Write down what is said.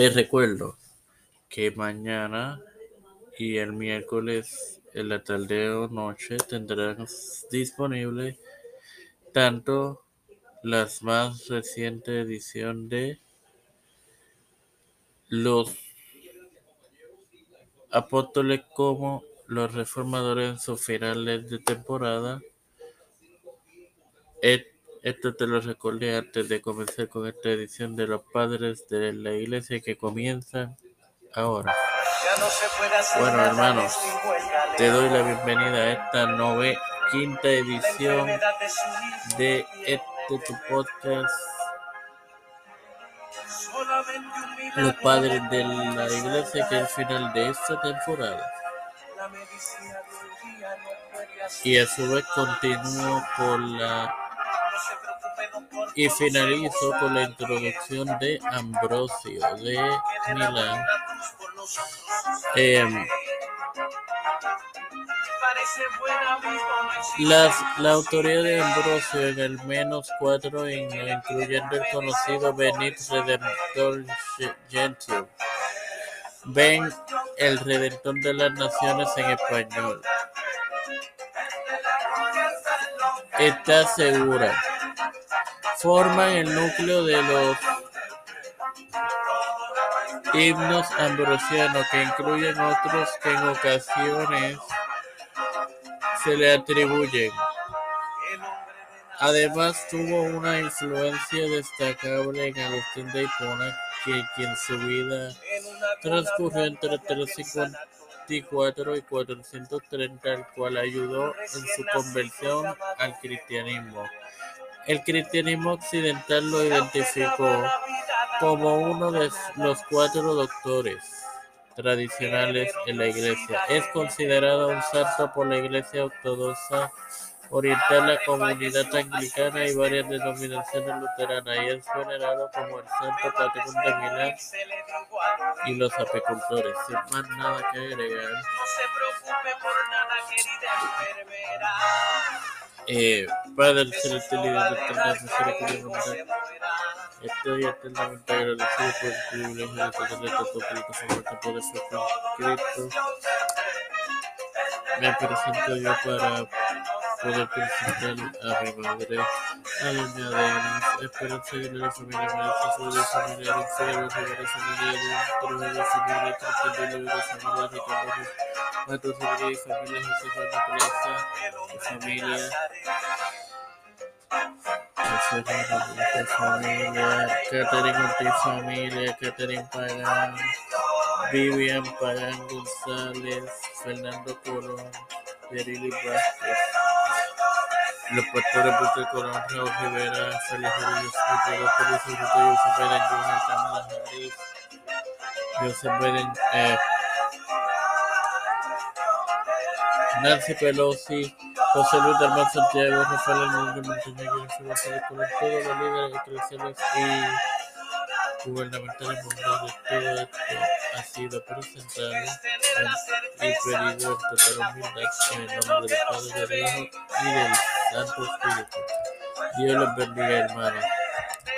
Te recuerdo que mañana y el miércoles en la tarde o noche tendrás disponible tanto las más recientes edición de los apóstoles como los reformadores en sus finales de temporada. Esto te lo recordé antes de comenzar con esta edición de los padres de la iglesia que comienza ahora. Bueno, hermanos, te doy la bienvenida a esta nove, quinta edición de este tu podcast. Los padres de la iglesia que es el final de esta temporada. Y a su vez continúo con la y finalizo con la introducción de Ambrosio de Milán. Eh, las, la autoría de Ambrosio en el menos cuatro incluyendo el conocido Benit Redentor Gentil. Ven el Redentor de las Naciones en español. Está segura forman el núcleo de los himnos ambrosianos, que incluyen otros que en ocasiones se le atribuyen. Además, tuvo una influencia destacable en Agustín de Hipona, que, quien su vida transcurrió entre 354 y 430, el cual ayudó en su conversión al cristianismo. El cristianismo occidental lo identificó como uno de los cuatro doctores tradicionales en la Iglesia. Es considerado un santo por la Iglesia Ortodoxa Oriental, la comunidad anglicana y varias denominaciones luteranas, y es venerado como el santo patrón de y los apicultores. Sin más nada que agregar. No se preocupe por nada, querida enfermera. Eh, Padre celestial y de eterna misericordia estoy eternamente agradecido por el privilegio de tener esta publicación de poder ser Cristo. Me presento yo para poder presentar a mi madre, a doña Adela, esperanza la familia Melissa, su de familia, el cielo, de familia, de la familia, de familia, familia familia, familia, familia, Catherine Ortiz familia, Catherine Pagán, Vivian Pagán González, Fernando Colón, Vázquez, los pastores Raúl Rivera, Félix Rodríguez, los policías Joseph Biden Jr., Kamala Harris, Joseph Biden, eh, Nancy Pelosi, José Luis del Mar Santiago, Rafael Hernández Montenegro, Sebastián Colón, todos los líderes eclesiales y gubernamentales mundiales, todo esto ha sido presentado y pedido en total humildad en el nombre del Padre, del Hijo y del Santo Espíritu. Dios los bendiga, hermanos.